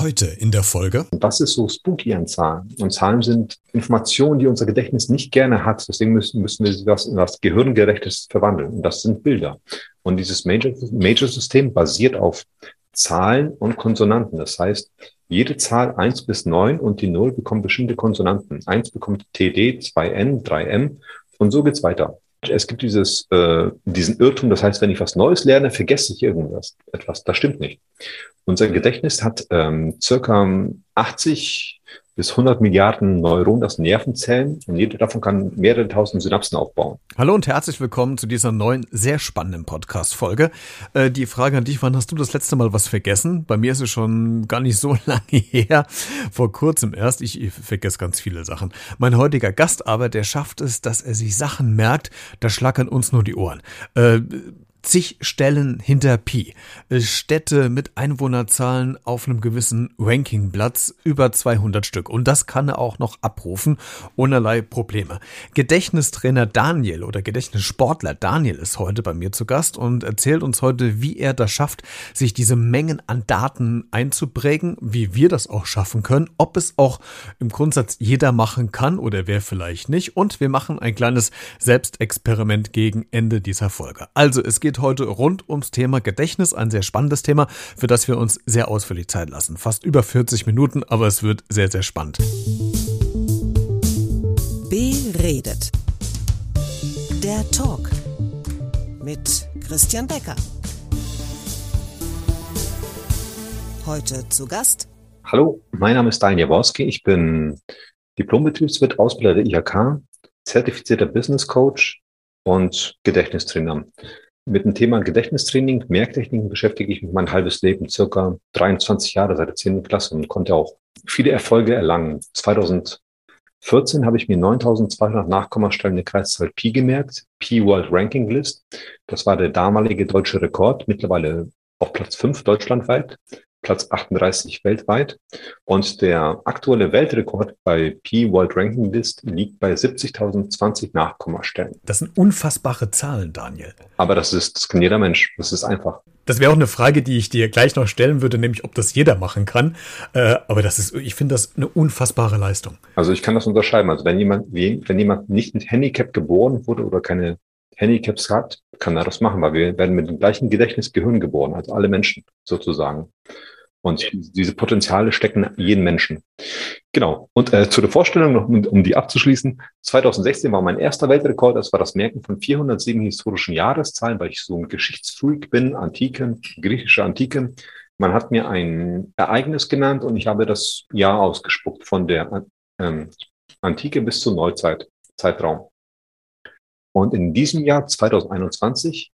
Heute in der Folge. Was ist so spooky an Zahlen? Und Zahlen sind Informationen, die unser Gedächtnis nicht gerne hat. Deswegen müssen, müssen wir das in was Gehirngerechtes verwandeln. Und das sind Bilder. Und dieses Major-System Major basiert auf Zahlen und Konsonanten. Das heißt, jede Zahl eins bis neun und die Null bekommt bestimmte Konsonanten. Eins bekommt TD, 2N, 3M und so geht's weiter. Es gibt dieses, äh, diesen Irrtum, das heißt, wenn ich was Neues lerne, vergesse ich irgendwas, etwas. Das stimmt nicht. Unser Gedächtnis hat ähm, circa 80 bis 100 Milliarden Neuronen, das Nervenzellen, und jede davon kann mehrere tausend Synapsen aufbauen. Hallo und herzlich willkommen zu dieser neuen, sehr spannenden Podcast-Folge. Äh, die Frage an dich, wann hast du das letzte Mal was vergessen? Bei mir ist es schon gar nicht so lange her, vor kurzem erst. Ich, ich vergesse ganz viele Sachen. Mein heutiger Gast aber, der schafft es, dass er sich Sachen merkt, da schlackern uns nur die Ohren. Äh, zig Stellen hinter Pi. Städte mit Einwohnerzahlen auf einem gewissen Rankingplatz, über 200 Stück. Und das kann er auch noch abrufen, ohnerlei Probleme. Gedächtnistrainer Daniel oder Gedächtnissportler Daniel ist heute bei mir zu Gast und erzählt uns heute, wie er das schafft, sich diese Mengen an Daten einzuprägen, wie wir das auch schaffen können, ob es auch im Grundsatz jeder machen kann oder wer vielleicht nicht. Und wir machen ein kleines Selbstexperiment gegen Ende dieser Folge. Also es geht geht heute rund ums Thema Gedächtnis, ein sehr spannendes Thema, für das wir uns sehr ausführlich Zeit lassen. Fast über 40 Minuten, aber es wird sehr, sehr spannend. Beredet. Der Talk mit Christian Becker. Heute zu Gast. Hallo, mein Name ist Daniel Jaworski. Ich bin Diplombetriebswirt, Ausbilder der IHK, zertifizierter Business Coach und Gedächtnistrainer. Mit dem Thema Gedächtnistraining, Merktechniken beschäftige ich mich mein halbes Leben, circa 23 Jahre seit der 10. Klasse und konnte auch viele Erfolge erlangen. 2014 habe ich mir 9200 Nachkommastellen der Kreiszahl Pi gemerkt, Pi World Ranking List. Das war der damalige deutsche Rekord, mittlerweile auf Platz 5 deutschlandweit. Platz 38 weltweit. Und der aktuelle Weltrekord bei P World Ranking List liegt bei 70.020 Nachkommastellen. Das sind unfassbare Zahlen, Daniel. Aber das ist, das kann jeder Mensch. Das ist einfach. Das wäre auch eine Frage, die ich dir gleich noch stellen würde, nämlich ob das jeder machen kann. Äh, aber das ist, ich finde das eine unfassbare Leistung. Also ich kann das unterscheiden. Also wenn jemand, wenn jemand nicht mit Handicap geboren wurde oder keine Handicaps hat, kann er das machen, weil wir werden mit dem gleichen Gedächtnisgehirn geboren, als alle Menschen sozusagen. Und diese Potenziale stecken in jedem Menschen. Genau. Und äh, zu der Vorstellung, noch, um, um die abzuschließen, 2016 war mein erster Weltrekord. Das war das Merken von 407 historischen Jahreszahlen, weil ich so ein Geschichtsfreak bin, Antiken, griechische Antiken. Man hat mir ein Ereignis genannt und ich habe das Jahr ausgespuckt von der ähm, Antike bis zur Neuzeit, Zeitraum. Und in diesem Jahr 2021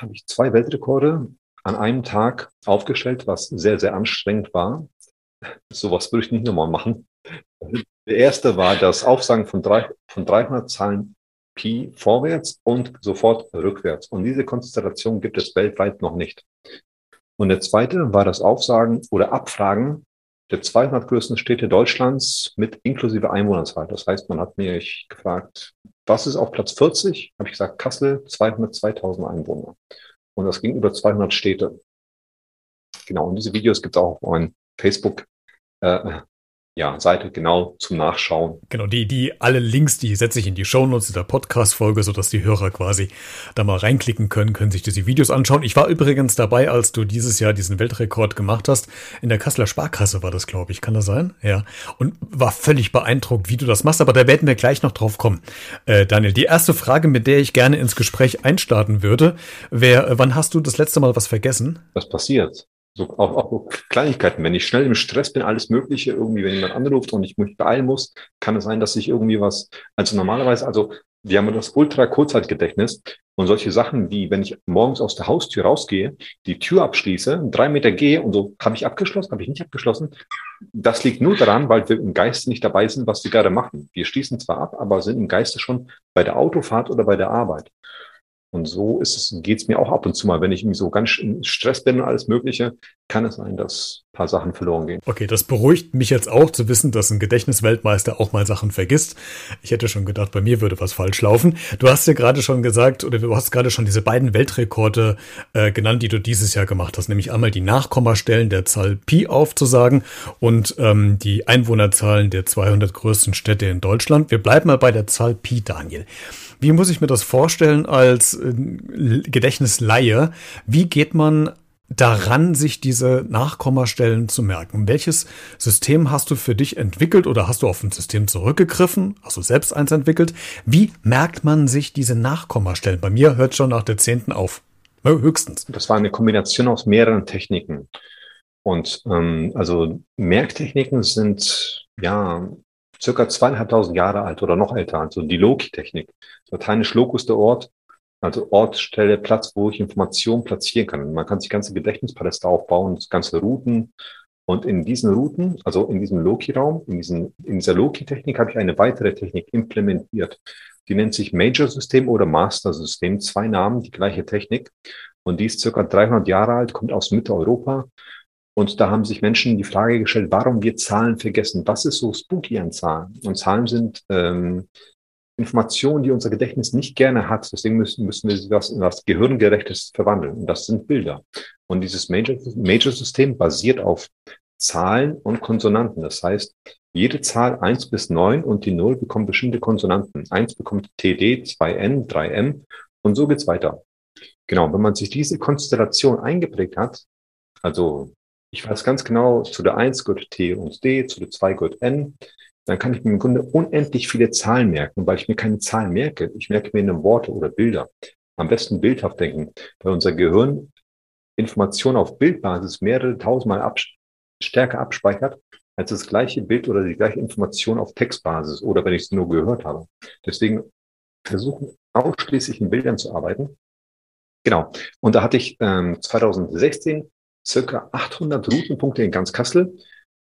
habe ich zwei Weltrekorde an einem Tag aufgestellt, was sehr, sehr anstrengend war. Sowas würde ich nicht nochmal machen. Der erste war das Aufsagen von, drei, von 300 Zahlen Pi vorwärts und sofort rückwärts. Und diese Konstellation gibt es weltweit noch nicht. Und der zweite war das Aufsagen oder Abfragen der 200 größten Städte Deutschlands mit inklusive Einwohnerzahl. Das heißt, man hat mich gefragt, was ist auf Platz 40? Habe ich gesagt, Kassel, 202.000 Einwohner. Und das ging über 200 Städte. Genau, und diese Videos gibt es auch auf meinem Facebook. Äh, ja, Seite genau zum Nachschauen. Genau, die, die alle Links, die setze ich in die Shownotes der Podcast-Folge, sodass die Hörer quasi da mal reinklicken können, können sich diese Videos anschauen. Ich war übrigens dabei, als du dieses Jahr diesen Weltrekord gemacht hast. In der Kasseler Sparkasse war das, glaube ich. Kann das sein? Ja. Und war völlig beeindruckt, wie du das machst, aber da werden wir gleich noch drauf kommen. Äh, Daniel, die erste Frage, mit der ich gerne ins Gespräch einstarten würde, wäre, wann hast du das letzte Mal was vergessen? Was passiert? So, auch, auch Kleinigkeiten. Wenn ich schnell im Stress bin, alles Mögliche, irgendwie, wenn jemand anruft und ich mich beeilen muss, kann es sein, dass ich irgendwie was, also normalerweise, also wir haben das Ultra-Kurzzeitgedächtnis und solche Sachen wie, wenn ich morgens aus der Haustür rausgehe, die Tür abschließe, drei Meter gehe und so, habe ich abgeschlossen, habe ich nicht abgeschlossen. Das liegt nur daran, weil wir im Geiste nicht dabei sind, was wir gerade machen. Wir schließen zwar ab, aber sind im Geiste schon bei der Autofahrt oder bei der Arbeit. Und so ist es, geht's mir auch ab und zu mal, wenn ich irgendwie so ganz in Stress bin und alles Mögliche, kann es sein, dass ein paar Sachen verloren gehen. Okay, das beruhigt mich jetzt auch zu wissen, dass ein Gedächtnisweltmeister auch mal Sachen vergisst. Ich hätte schon gedacht, bei mir würde was falsch laufen. Du hast ja gerade schon gesagt, oder du hast gerade schon diese beiden Weltrekorde äh, genannt, die du dieses Jahr gemacht hast, nämlich einmal die Nachkommastellen der Zahl Pi aufzusagen und ähm, die Einwohnerzahlen der 200 größten Städte in Deutschland. Wir bleiben mal bei der Zahl Pi, Daniel. Wie muss ich mir das vorstellen als äh, Gedächtnisleihe? Wie geht man daran, sich diese Nachkommastellen zu merken? Welches System hast du für dich entwickelt oder hast du auf ein System zurückgegriffen? Hast du selbst eins entwickelt? Wie merkt man sich diese Nachkommastellen? Bei mir hört schon nach der zehnten auf. Höchstens. Das war eine Kombination aus mehreren Techniken. Und ähm, also Merktechniken sind ja circa zweieinhalbtausend Jahre alt oder noch älter, also die Loki-Technik. Lateinisch Locus der Ort, also Ort, Stelle, Platz, wo ich Informationen platzieren kann. Man kann sich ganze Gedächtnispaläste aufbauen, ganze Routen. Und in diesen Routen, also in diesem Loki-Raum, in, in dieser Loki-Technik habe ich eine weitere Technik implementiert. Die nennt sich Major-System oder Master-System. Zwei Namen, die gleiche Technik. Und die ist circa 300 Jahre alt, kommt aus Mitte Europa und da haben sich Menschen die Frage gestellt, warum wir Zahlen vergessen. Was ist so spooky an Zahlen? Und Zahlen sind ähm, Informationen, die unser Gedächtnis nicht gerne hat. Deswegen müssen, müssen wir das in was Gehirngerechtes verwandeln. Und das sind Bilder. Und dieses Major-System Major basiert auf Zahlen und Konsonanten. Das heißt, jede Zahl eins bis neun und die Null bekommt bestimmte Konsonanten. Eins bekommt TD, 2N, 3M und so geht's weiter. Genau, wenn man sich diese Konstellation eingeprägt hat, also ich weiß ganz genau, zu der 1 gehört T und D, zu der 2 gehört N. Dann kann ich mir im Grunde unendlich viele Zahlen merken, weil ich mir keine Zahlen merke. Ich merke mir eine Worte oder Bilder. Am besten bildhaft denken, weil unser Gehirn Informationen auf Bildbasis mehrere tausendmal ab, stärker abspeichert, als das gleiche Bild oder die gleiche Information auf Textbasis oder wenn ich es nur gehört habe. Deswegen versuchen ausschließlich in Bildern zu arbeiten. Genau. Und da hatte ich ähm, 2016 circa 800 Routenpunkte in ganz Kassel.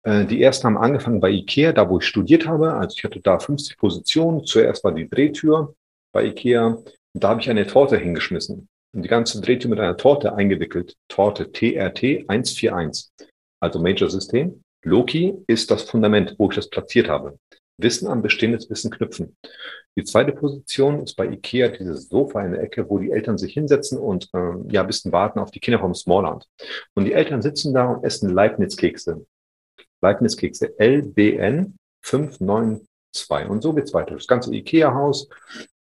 Äh, die ersten haben angefangen bei IKEA, da wo ich studiert habe. Also ich hatte da 50 Positionen. Zuerst war die Drehtür bei IKEA. Und da habe ich eine Torte hingeschmissen. Und die ganze Drehtür mit einer Torte eingewickelt. Torte TRT 141. Also Major System. Loki ist das Fundament, wo ich das platziert habe. Wissen an bestehendes Wissen knüpfen. Die zweite Position ist bei IKEA dieses Sofa in der Ecke, wo die Eltern sich hinsetzen und äh, ja ein bisschen warten auf die Kinder vom Smallland. Und die Eltern sitzen da und essen Leibniz-Kekse. Leibniz-Kekse LBN 592. Und so geht's weiter. Das ganze IKEA-Haus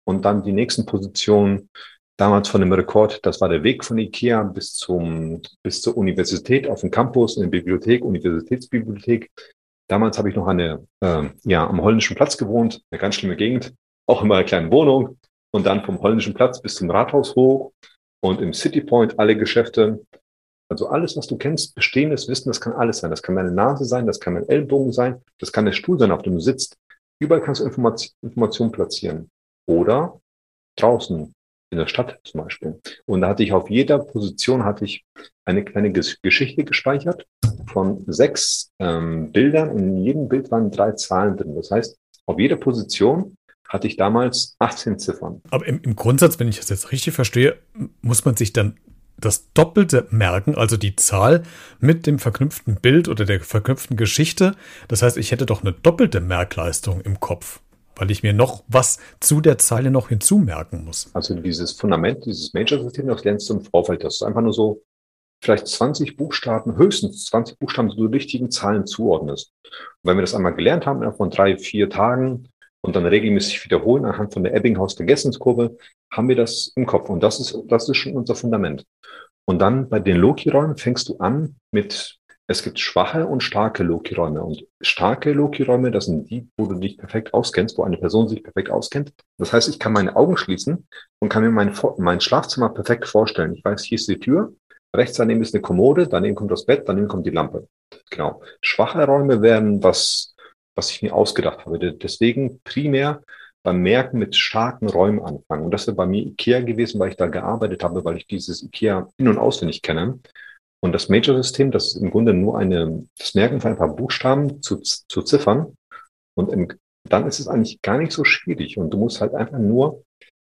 und dann die nächsten Positionen. Damals von dem Rekord, das war der Weg von IKEA bis zum, bis zur Universität auf dem Campus, in der Bibliothek, Universitätsbibliothek. Damals habe ich noch eine, äh, ja, am Holländischen Platz gewohnt, eine ganz schlimme Gegend, auch in meiner kleinen Wohnung und dann vom Holländischen Platz bis zum Rathaus hoch und im City Point alle Geschäfte. Also alles, was du kennst, bestehendes Wissen, das kann alles sein. Das kann deine Nase sein, das kann dein Ellbogen sein, das kann der Stuhl sein, auf dem du sitzt. Überall kannst du Information, Informationen platzieren. Oder draußen in der Stadt zum Beispiel. Und da hatte ich auf jeder Position hatte ich eine kleine Geschichte gespeichert von sechs ähm, Bildern und in jedem Bild waren drei Zahlen drin. Das heißt, auf jeder Position hatte ich damals 18 Ziffern. Aber im, im Grundsatz, wenn ich das jetzt richtig verstehe, muss man sich dann das Doppelte merken, also die Zahl mit dem verknüpften Bild oder der verknüpften Geschichte. Das heißt, ich hätte doch eine doppelte Merkleistung im Kopf, weil ich mir noch was zu der Zeile noch hinzumerken muss. Also dieses Fundament, dieses Major-System, das lernst du im Vorfeld. Das ist einfach nur so vielleicht 20 Buchstaben, höchstens 20 Buchstaben, du richtigen Zahlen zuordnest. Und wenn wir das einmal gelernt haben, von drei, vier Tagen und dann regelmäßig wiederholen anhand von der Ebbinghaus-Vergessenskurve, haben wir das im Kopf. Und das ist, das ist schon unser Fundament. Und dann bei den Loki-Räumen fängst du an mit, es gibt schwache und starke Loki-Räume. Und starke Loki-Räume, das sind die, wo du dich perfekt auskennst, wo eine Person sich perfekt auskennt. Das heißt, ich kann meine Augen schließen und kann mir mein, mein Schlafzimmer perfekt vorstellen. Ich weiß, hier ist die Tür, Rechts daneben ist eine Kommode, daneben kommt das Bett, daneben kommt die Lampe. Genau. Schwache Räume werden was, was ich mir ausgedacht habe. Deswegen primär beim Merken mit starken Räumen anfangen. Und das wäre bei mir IKEA gewesen, weil ich da gearbeitet habe, weil ich dieses IKEA in- und auswendig kenne. Und das Major-System, das ist im Grunde nur eine, das Merken von ein paar Buchstaben zu, zu Ziffern. Und im, dann ist es eigentlich gar nicht so schwierig. Und du musst halt einfach nur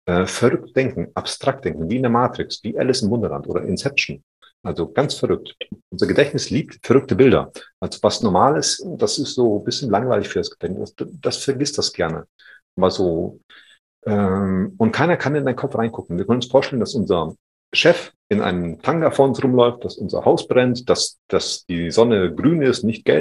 äh, verrückt denken, abstrakt denken, wie in der Matrix, wie Alice im Wunderland oder Inception. Also ganz verrückt. Unser Gedächtnis liebt verrückte Bilder. Also was normal ist, das ist so ein bisschen langweilig für das Gedächtnis. Das, das vergisst das gerne. Aber so, ähm, und keiner kann in deinen Kopf reingucken. Wir können uns vorstellen, dass unser Chef in einem Tanga vor uns rumläuft, dass unser Haus brennt, dass, dass die Sonne grün ist, nicht gelb.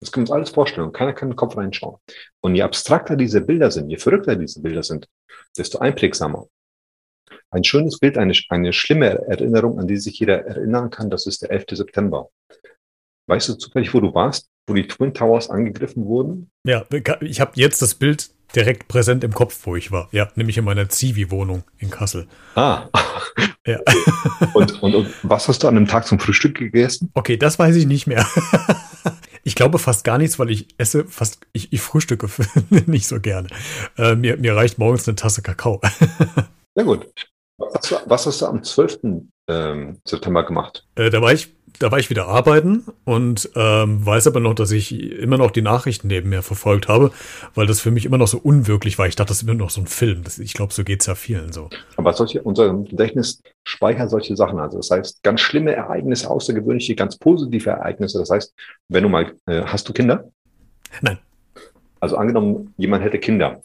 Das können wir uns alles vorstellen. Keiner kann in den Kopf reinschauen. Und je abstrakter diese Bilder sind, je verrückter diese Bilder sind, desto einprägsamer. Ein schönes Bild, eine, eine schlimme Erinnerung, an die sich jeder erinnern kann, das ist der 11. September. Weißt du zufällig, wo du warst, wo die Twin Towers angegriffen wurden? Ja, ich habe jetzt das Bild direkt präsent im Kopf, wo ich war. Ja, nämlich in meiner Zivi-Wohnung in Kassel. Ah. Ja. Und, und, und was hast du an einem Tag zum Frühstück gegessen? Okay, das weiß ich nicht mehr. Ich glaube fast gar nichts, weil ich esse fast, ich, ich frühstücke nicht so gerne. Äh, mir, mir reicht morgens eine Tasse Kakao. Sehr gut. Was hast du, was hast du am 12. Ähm, September gemacht? Äh, da war ich da war ich wieder arbeiten und ähm, weiß aber noch, dass ich immer noch die Nachrichten neben mir verfolgt habe, weil das für mich immer noch so unwirklich war. Ich dachte, das ist immer noch so ein Film. Das, ich glaube, so geht's ja vielen so. Aber solche, unser Gedächtnis speichert solche Sachen. Also das heißt, ganz schlimme Ereignisse, außergewöhnliche, ganz positive Ereignisse. Das heißt, wenn du mal, äh, hast du Kinder? Nein. Also angenommen, jemand hätte Kinder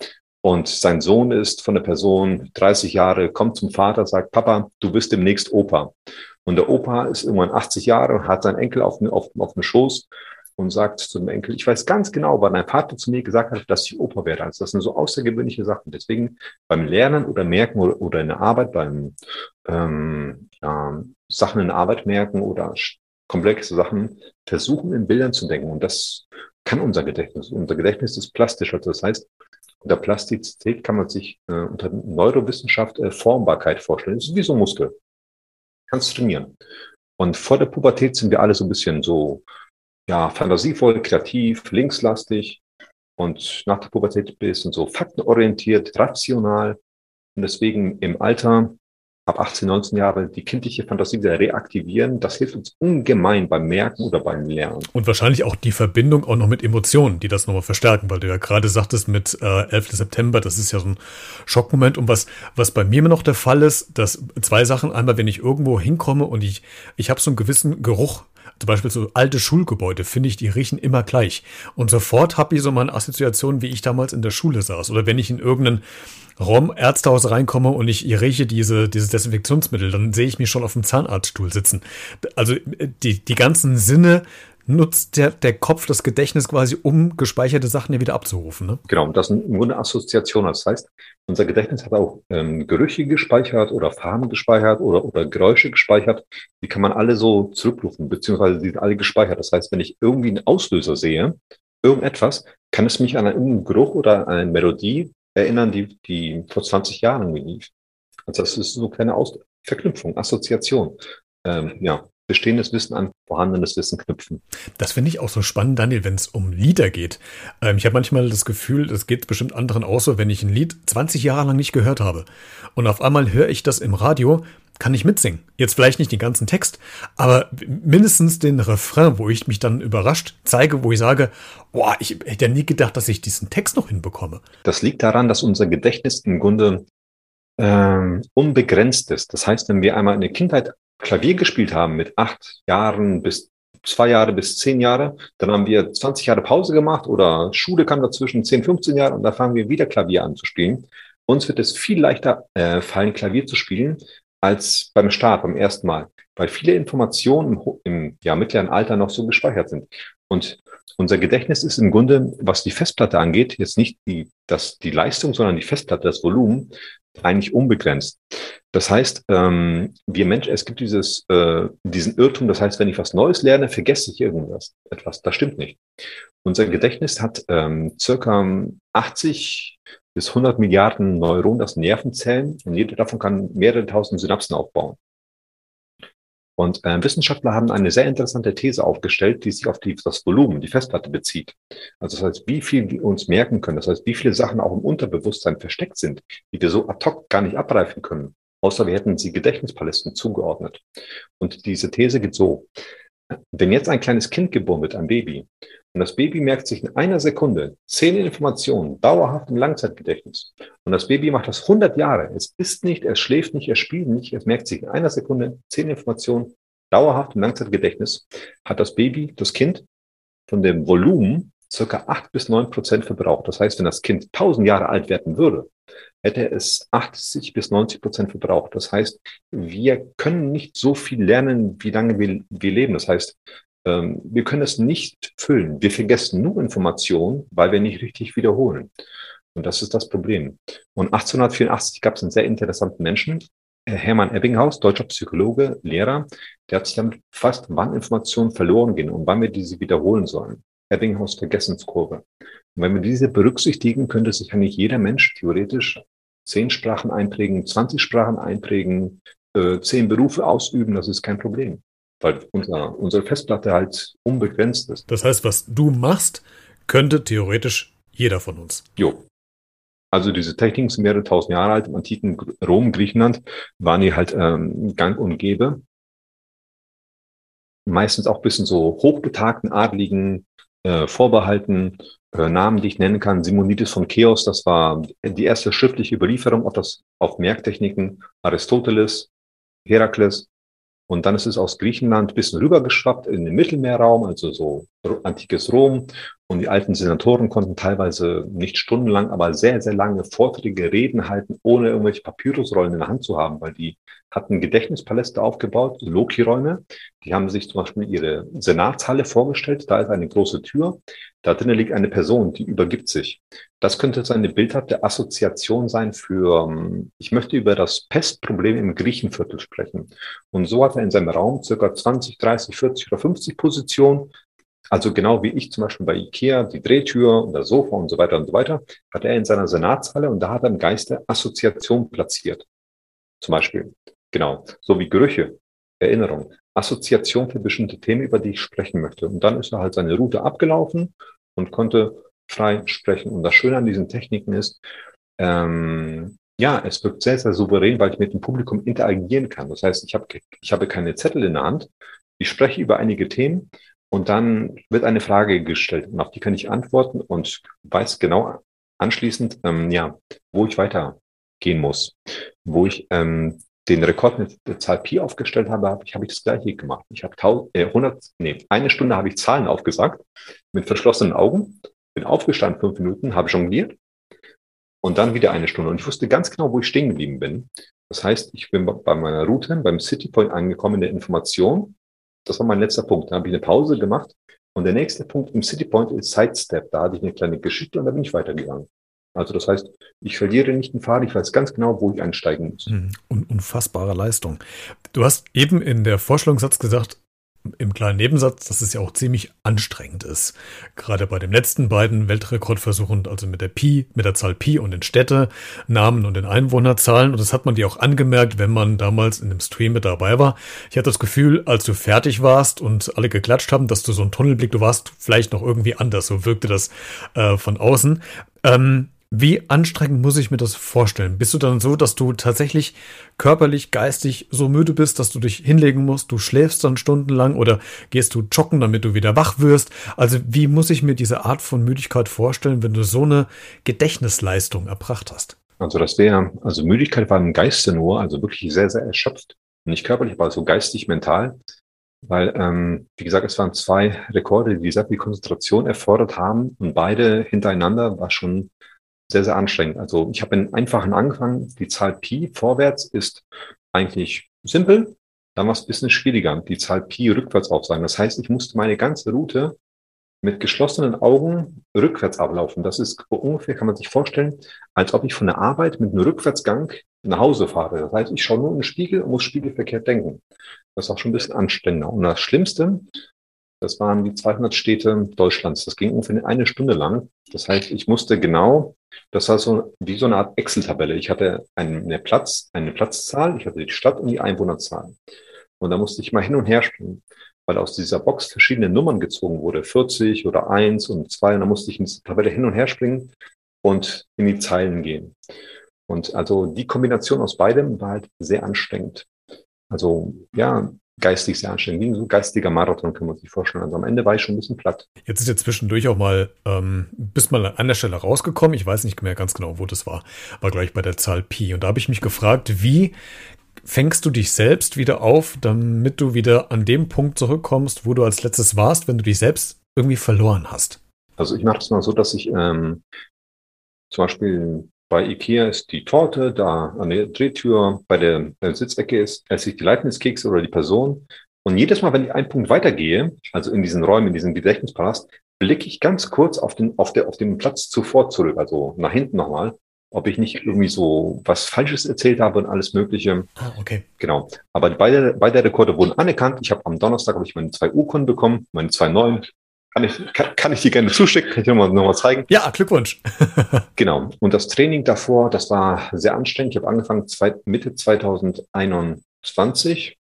und sein Sohn ist von der Person 30 Jahre, kommt zum Vater, sagt, Papa, du bist demnächst Opa. Und der Opa ist irgendwann 80 Jahre und hat seinen Enkel auf, auf, auf dem Schoß und sagt zu dem Enkel, ich weiß ganz genau, wann dein Vater zu mir gesagt hat, dass ich Opa werde. Also das sind so außergewöhnliche Sachen. Deswegen beim Lernen oder Merken oder, oder in der Arbeit, beim ähm, ja, Sachen in der Arbeit merken oder komplexe Sachen, versuchen in Bildern zu denken. Und das kann unser Gedächtnis. Unser Gedächtnis ist plastisch. Also das heißt, unter Plastizität kann man sich äh, unter Neurowissenschaft äh, Formbarkeit vorstellen. Das ist wie so ein Muskel kannst trainieren. Und vor der Pubertät sind wir alle so ein bisschen so, ja, fantasievoll, kreativ, linkslastig. Und nach der Pubertät ein bisschen so faktenorientiert, rational. Und deswegen im Alter ab 18, 19 Jahre die kindliche Fantasie wieder reaktivieren. Das hilft uns ungemein beim Merken oder beim Lernen. Und wahrscheinlich auch die Verbindung auch noch mit Emotionen, die das nochmal verstärken, weil du ja gerade sagtest mit äh, 11. September, das ist ja so ein Schockmoment. Und was, was bei mir immer noch der Fall ist, dass zwei Sachen, einmal wenn ich irgendwo hinkomme und ich, ich habe so einen gewissen Geruch zum Beispiel so alte Schulgebäude, finde ich, die riechen immer gleich. Und sofort habe ich so meine Assoziation, wie ich damals in der Schule saß. Oder wenn ich in irgendeinen Raum, Ärztehaus reinkomme und ich rieche diese, dieses Desinfektionsmittel, dann sehe ich mich schon auf dem Zahnarztstuhl sitzen. Also die, die ganzen Sinne nutzt der, der Kopf das Gedächtnis quasi, um gespeicherte Sachen ja wieder abzurufen. Ne? Genau, das sind im Grunde Assoziationen. Das heißt, unser Gedächtnis hat auch ähm, Gerüche gespeichert oder Farben gespeichert oder, oder Geräusche gespeichert. Die kann man alle so zurückrufen, beziehungsweise die sind alle gespeichert. Das heißt, wenn ich irgendwie einen Auslöser sehe, irgendetwas, kann es mich an einen Geruch oder an eine Melodie erinnern, die, die vor 20 Jahren lief. Also das ist so eine kleine Aus Verknüpfung, Assoziation. Ähm, ja, bestehendes Wissen an vorhandenes Wissen knüpfen. Das finde ich auch so spannend, Daniel, wenn es um Lieder geht. Ähm, ich habe manchmal das Gefühl, das geht bestimmt anderen auch so, wenn ich ein Lied 20 Jahre lang nicht gehört habe und auf einmal höre ich das im Radio, kann ich mitsingen. Jetzt vielleicht nicht den ganzen Text, aber mindestens den Refrain, wo ich mich dann überrascht zeige, wo ich sage, boah, ich hätte ja nie gedacht, dass ich diesen Text noch hinbekomme. Das liegt daran, dass unser Gedächtnis im Grunde ähm, unbegrenzt ist. Das heißt, wenn wir einmal in der Kindheit Klavier gespielt haben mit acht Jahren bis zwei Jahre bis zehn Jahre, dann haben wir 20 Jahre Pause gemacht oder Schule kam dazwischen, 10, 15 Jahre und da fangen wir wieder Klavier an zu spielen. Uns wird es viel leichter äh, fallen, Klavier zu spielen, als beim Start, beim ersten Mal, weil viele Informationen im, im ja, mittleren Alter noch so gespeichert sind. Und unser Gedächtnis ist im Grunde, was die Festplatte angeht, jetzt nicht die, das, die Leistung, sondern die Festplatte, das Volumen, eigentlich unbegrenzt. Das heißt, ähm, wir Menschen, es gibt dieses, äh, diesen Irrtum, das heißt, wenn ich was Neues lerne, vergesse ich irgendwas, etwas. Das stimmt nicht. Unser Gedächtnis hat ähm, circa 80 bis 100 Milliarden Neuronen, das Nervenzellen, und jede davon kann mehrere tausend Synapsen aufbauen. Und äh, Wissenschaftler haben eine sehr interessante These aufgestellt, die sich auf die, das Volumen, die Festplatte bezieht. Also das heißt, wie viel wir uns merken können, das heißt, wie viele Sachen auch im Unterbewusstsein versteckt sind, die wir so ad hoc gar nicht abreifen können, außer wir hätten sie Gedächtnispalästen zugeordnet. Und diese These geht so, wenn jetzt ein kleines Kind geboren wird, ein Baby, und das Baby merkt sich in einer Sekunde zehn Informationen dauerhaft im Langzeitgedächtnis. Und das Baby macht das 100 Jahre. Es isst nicht, es schläft nicht, es spielt nicht, es merkt sich in einer Sekunde zehn Informationen dauerhaft im Langzeitgedächtnis. Hat das Baby, das Kind, von dem Volumen circa acht bis neun Prozent verbraucht. Das heißt, wenn das Kind 1000 Jahre alt werden würde, hätte es 80 bis 90 Prozent verbraucht. Das heißt, wir können nicht so viel lernen, wie lange wir, wir leben. Das heißt, ähm, wir können es nicht füllen. Wir vergessen nur Informationen, weil wir nicht richtig wiederholen. Und das ist das Problem. Und 1884 gab es einen sehr interessanten Menschen, Hermann Ebbinghaus, deutscher Psychologe, Lehrer, der hat sich damit befasst, wann Informationen verloren gehen und wann wir diese wiederholen sollen. Ebbinghaus Vergessenskurve. Und wenn wir diese berücksichtigen, könnte sich eigentlich jeder Mensch theoretisch zehn Sprachen einprägen, 20 Sprachen einprägen, äh, zehn Berufe ausüben, das ist kein Problem weil unser, unsere Festplatte halt unbegrenzt ist. Das heißt, was du machst, könnte theoretisch jeder von uns. Jo. Also diese Techniken sind mehrere tausend Jahre alt. Im antiken Rom, Griechenland waren die halt ähm, gang und gäbe. Meistens auch bisschen so hochbetagten Adligen äh, vorbehalten. Äh, Namen, die ich nennen kann. Simonides von Chaos, das war die erste schriftliche Überlieferung auf, das, auf Merktechniken. Aristoteles, Herakles, und dann ist es aus Griechenland ein bisschen rübergeschwappt in den Mittelmeerraum, also so antikes Rom. Und die alten Senatoren konnten teilweise nicht stundenlang, aber sehr, sehr lange Vorträge, Reden halten, ohne irgendwelche Papyrusrollen in der Hand zu haben, weil die hatten Gedächtnispaläste aufgebaut, Loki-Räume. Die haben sich zum Beispiel ihre Senatshalle vorgestellt. Da ist eine große Tür. Da drinnen liegt eine Person, die übergibt sich. Das könnte seine bildhafte Assoziation sein für, ähm, ich möchte über das Pestproblem im Griechenviertel sprechen. Und so hat er in seinem Raum circa 20, 30, 40 oder 50 Positionen also genau wie ich zum Beispiel bei Ikea, die Drehtür und das Sofa und so weiter und so weiter, hat er in seiner Senatshalle und da hat er im Geiste Assoziation platziert. Zum Beispiel. Genau. So wie Gerüche, Erinnerung, Assoziation für bestimmte Themen, über die ich sprechen möchte. Und dann ist er halt seine Route abgelaufen und konnte frei sprechen. Und das Schöne an diesen Techniken ist, ähm, ja, es wirkt sehr, sehr souverän, weil ich mit dem Publikum interagieren kann. Das heißt, ich habe, ich habe keine Zettel in der Hand. Ich spreche über einige Themen und dann wird eine Frage gestellt und auf die kann ich antworten und weiß genau anschließend, ähm, ja, wo ich weitergehen muss. Wo ich ähm, den Rekord mit der Zahl Pi aufgestellt habe, habe ich, hab ich das gleiche gemacht. Ich habe äh, 100, nee, eine Stunde habe ich Zahlen aufgesagt mit verschlossenen Augen, bin aufgestanden fünf Minuten, habe jongliert und dann wieder eine Stunde. Und ich wusste ganz genau, wo ich stehen geblieben bin. Das heißt, ich bin bei meiner Route beim City Point angekommen in der Information das war mein letzter Punkt. Da habe ich eine Pause gemacht. Und der nächste Punkt im City Point ist Sidestep. Da hatte ich eine kleine Geschichte und da bin ich weitergegangen. Also das heißt, ich verliere nicht den Faden, ich weiß ganz genau, wo ich einsteigen muss. Hm, unfassbare Leistung. Du hast eben in der Vorstellungssatz gesagt, im kleinen Nebensatz, dass es ja auch ziemlich anstrengend ist. Gerade bei den letzten beiden Weltrekordversuchen, also mit der Pi, mit der Zahl Pi und den Städtenamen und den Einwohnerzahlen. Und das hat man dir auch angemerkt, wenn man damals in dem Stream mit dabei war. Ich hatte das Gefühl, als du fertig warst und alle geklatscht haben, dass du so einen Tunnelblick, du warst vielleicht noch irgendwie anders. So wirkte das äh, von außen. Ähm, wie anstrengend muss ich mir das vorstellen? Bist du dann so, dass du tatsächlich körperlich, geistig so müde bist, dass du dich hinlegen musst, du schläfst dann stundenlang oder gehst du joggen, damit du wieder wach wirst? Also wie muss ich mir diese Art von Müdigkeit vorstellen, wenn du so eine Gedächtnisleistung erbracht hast? Also das wäre, also Müdigkeit war im Geiste nur, also wirklich sehr, sehr erschöpft. Nicht körperlich, aber so geistig, mental. Weil, ähm, wie gesagt, es waren zwei Rekorde, die sehr viel Konzentration erfordert haben und beide hintereinander war schon sehr, sehr anstrengend. Also ich habe einen einfachen angefangen. Die Zahl Pi vorwärts ist eigentlich simpel. Dann war es ein bisschen schwieriger, die Zahl Pi rückwärts aufsagen. Das heißt, ich musste meine ganze Route mit geschlossenen Augen rückwärts ablaufen. Das ist ungefähr, kann man sich vorstellen, als ob ich von der Arbeit mit einem Rückwärtsgang nach Hause fahre. Das heißt, ich schaue nur in den Spiegel und muss spiegelverkehrt denken. Das ist auch schon ein bisschen anstrengender. Und das Schlimmste, Das waren die 200 Städte Deutschlands. Das ging ungefähr eine Stunde lang. Das heißt, ich musste genau, das war so wie so eine Art Excel-Tabelle. Ich hatte eine Platz, eine Platzzahl, ich hatte die Stadt und die Einwohnerzahl. Und da musste ich mal hin und her springen, weil aus dieser Box verschiedene Nummern gezogen wurde, 40 oder 1 und 2. Und da musste ich in diese Tabelle hin und her springen und in die Zeilen gehen. Und also die Kombination aus beidem war halt sehr anstrengend. Also ja, geistig sehr anstrengend. Wie ein so geistiger Marathon kann man sich vorstellen. Also am Ende war ich schon ein bisschen platt. Jetzt ist ja zwischendurch auch mal, ähm, bist mal an der Stelle rausgekommen. Ich weiß nicht mehr ganz genau, wo das war. War gleich bei der Zahl Pi. Und da habe ich mich gefragt, wie fängst du dich selbst wieder auf, damit du wieder an dem Punkt zurückkommst, wo du als letztes warst, wenn du dich selbst irgendwie verloren hast? Also ich mache das mal so, dass ich ähm, zum Beispiel bei Ikea ist die Torte, da an der Drehtür bei der, der Sitzecke ist, esse ich die Leibniz-Kekse oder die Person. Und jedes Mal, wenn ich einen Punkt weitergehe, also in diesen Räumen, in diesem Gedächtnispalast, blicke ich ganz kurz auf den, auf der, auf den Platz zuvor zurück, also nach hinten nochmal, ob ich nicht irgendwie so was Falsches erzählt habe und alles Mögliche. Ah, okay. Genau. Aber beide, beide Rekorde wurden anerkannt. Ich habe am Donnerstag habe ich meine zwei U-Kunden bekommen, meine zwei neuen kann ich, kann, kann ich dir gerne zuschicken, kann ich dir noch mal zeigen. Ja, Glückwunsch. genau. Und das Training davor, das war sehr anstrengend. Ich habe angefangen zwei, Mitte 2021.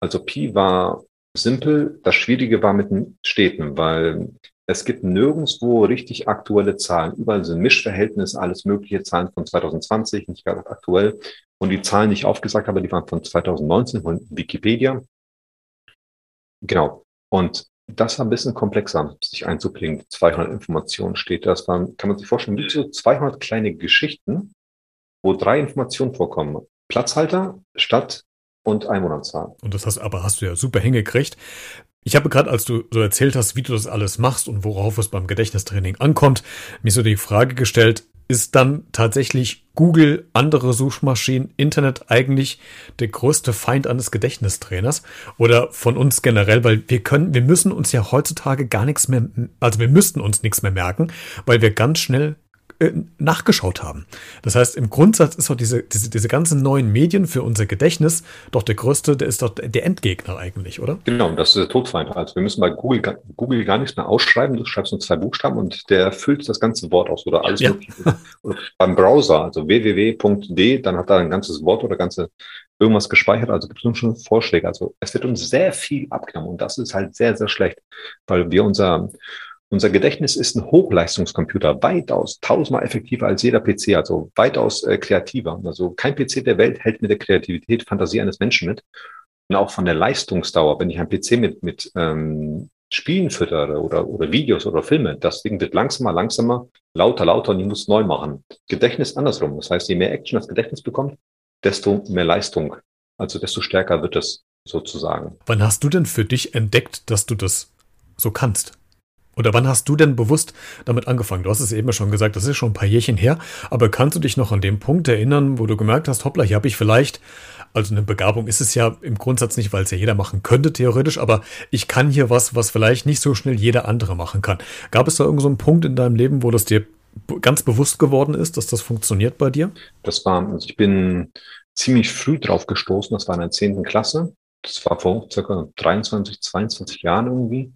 Also Pi war simpel. Das Schwierige war mit den Städten, weil es gibt nirgendwo richtig aktuelle Zahlen. Überall sind Mischverhältnisse, alles mögliche Zahlen von 2020, nicht gerade aktuell. Und die Zahlen, die ich aufgesagt habe, die waren von 2019 von Wikipedia. Genau. Und das war ein bisschen komplexer, sich einzubringen. 200 Informationen steht das. Dann kann man sich vorstellen, wie so 200 kleine Geschichten, wo drei Informationen vorkommen. Platzhalter, Stadt und Einwohnerzahl. Und das hast, aber hast du ja super hingekriegt. Ich habe gerade, als du so erzählt hast, wie du das alles machst und worauf es beim Gedächtnistraining ankommt, mir so die Frage gestellt, ist dann tatsächlich Google, andere Suchmaschinen, Internet eigentlich der größte Feind eines Gedächtnistrainers oder von uns generell, weil wir können, wir müssen uns ja heutzutage gar nichts mehr, also wir müssten uns nichts mehr merken, weil wir ganz schnell äh, nachgeschaut haben. Das heißt, im Grundsatz ist doch diese, diese, diese ganzen neuen Medien für unser Gedächtnis doch der größte, der ist doch der Endgegner eigentlich, oder? Genau, das ist der Todfeind. Also wir müssen bei Google, Google gar nichts mehr ausschreiben. Du schreibst nur zwei Buchstaben und der füllt das ganze Wort aus oder alles ja. Oder beim Browser, also www.d, dann hat er ein ganzes Wort oder ganze irgendwas gespeichert. Also gibt es schon Vorschläge. Also es wird uns sehr viel abgenommen und das ist halt sehr, sehr schlecht, weil wir unser unser Gedächtnis ist ein Hochleistungscomputer, weitaus tausendmal effektiver als jeder PC, also weitaus äh, kreativer. Also kein PC der Welt hält mit der Kreativität, Fantasie eines Menschen mit. Und auch von der Leistungsdauer, wenn ich ein PC mit, mit ähm, Spielen füttere oder, oder Videos oder Filme, das Ding wird langsamer, langsamer, lauter, lauter und ich muss neu machen. Gedächtnis andersrum. Das heißt, je mehr Action das Gedächtnis bekommt, desto mehr Leistung. Also desto stärker wird es sozusagen. Wann hast du denn für dich entdeckt, dass du das so kannst? Oder wann hast du denn bewusst damit angefangen? Du hast es eben schon gesagt, das ist schon ein paar Jährchen her, aber kannst du dich noch an den Punkt erinnern, wo du gemerkt hast, hoppla, hier habe ich vielleicht, also eine Begabung ist es ja im Grundsatz nicht, weil es ja jeder machen könnte, theoretisch, aber ich kann hier was, was vielleicht nicht so schnell jeder andere machen kann. Gab es da irgendeinen so Punkt in deinem Leben, wo das dir ganz bewusst geworden ist, dass das funktioniert bei dir? Das war, also ich bin ziemlich früh drauf gestoßen, das war in der zehnten Klasse. Das war vor circa 23, 22 Jahren irgendwie.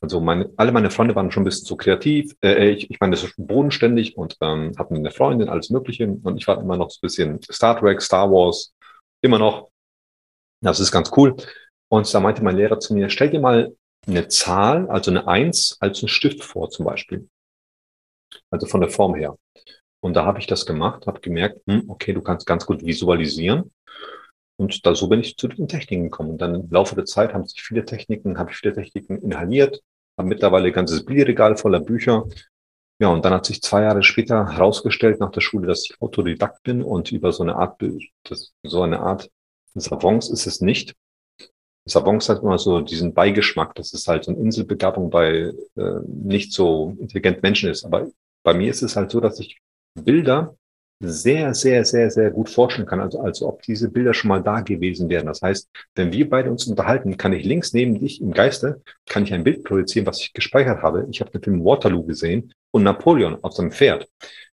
Also meine, alle meine Freunde waren schon ein bisschen zu kreativ. Äh, ich, ich meine, das ist schon bodenständig und ähm, hatten eine Freundin, alles Mögliche. Und ich war immer noch so ein bisschen Star Trek, Star Wars, immer noch. Das ist ganz cool. Und da meinte mein Lehrer zu mir, stell dir mal eine Zahl, also eine Eins, als einen Stift vor zum Beispiel. Also von der Form her. Und da habe ich das gemacht, habe gemerkt, hm, okay, du kannst ganz gut visualisieren. Und da so bin ich zu den Techniken gekommen. Und dann im Laufe der Zeit haben sich viele Techniken, habe ich viele Techniken inhaliert, habe mittlerweile ein ganzes Bierregal voller Bücher. Ja, und dann hat sich zwei Jahre später herausgestellt nach der Schule, dass ich Autodidakt bin und über so eine Art, das, so eine Art Savants ist es nicht. Savants hat immer so diesen Beigeschmack, dass es halt so eine Inselbegabung bei äh, nicht so intelligenten Menschen ist. Aber bei mir ist es halt so, dass ich Bilder sehr, sehr, sehr, sehr gut vorstellen kann, also, also ob diese Bilder schon mal da gewesen wären. Das heißt, wenn wir beide uns unterhalten, kann ich links neben dich im Geiste, kann ich ein Bild projizieren, was ich gespeichert habe. Ich habe den Film Waterloo gesehen und Napoleon auf seinem Pferd.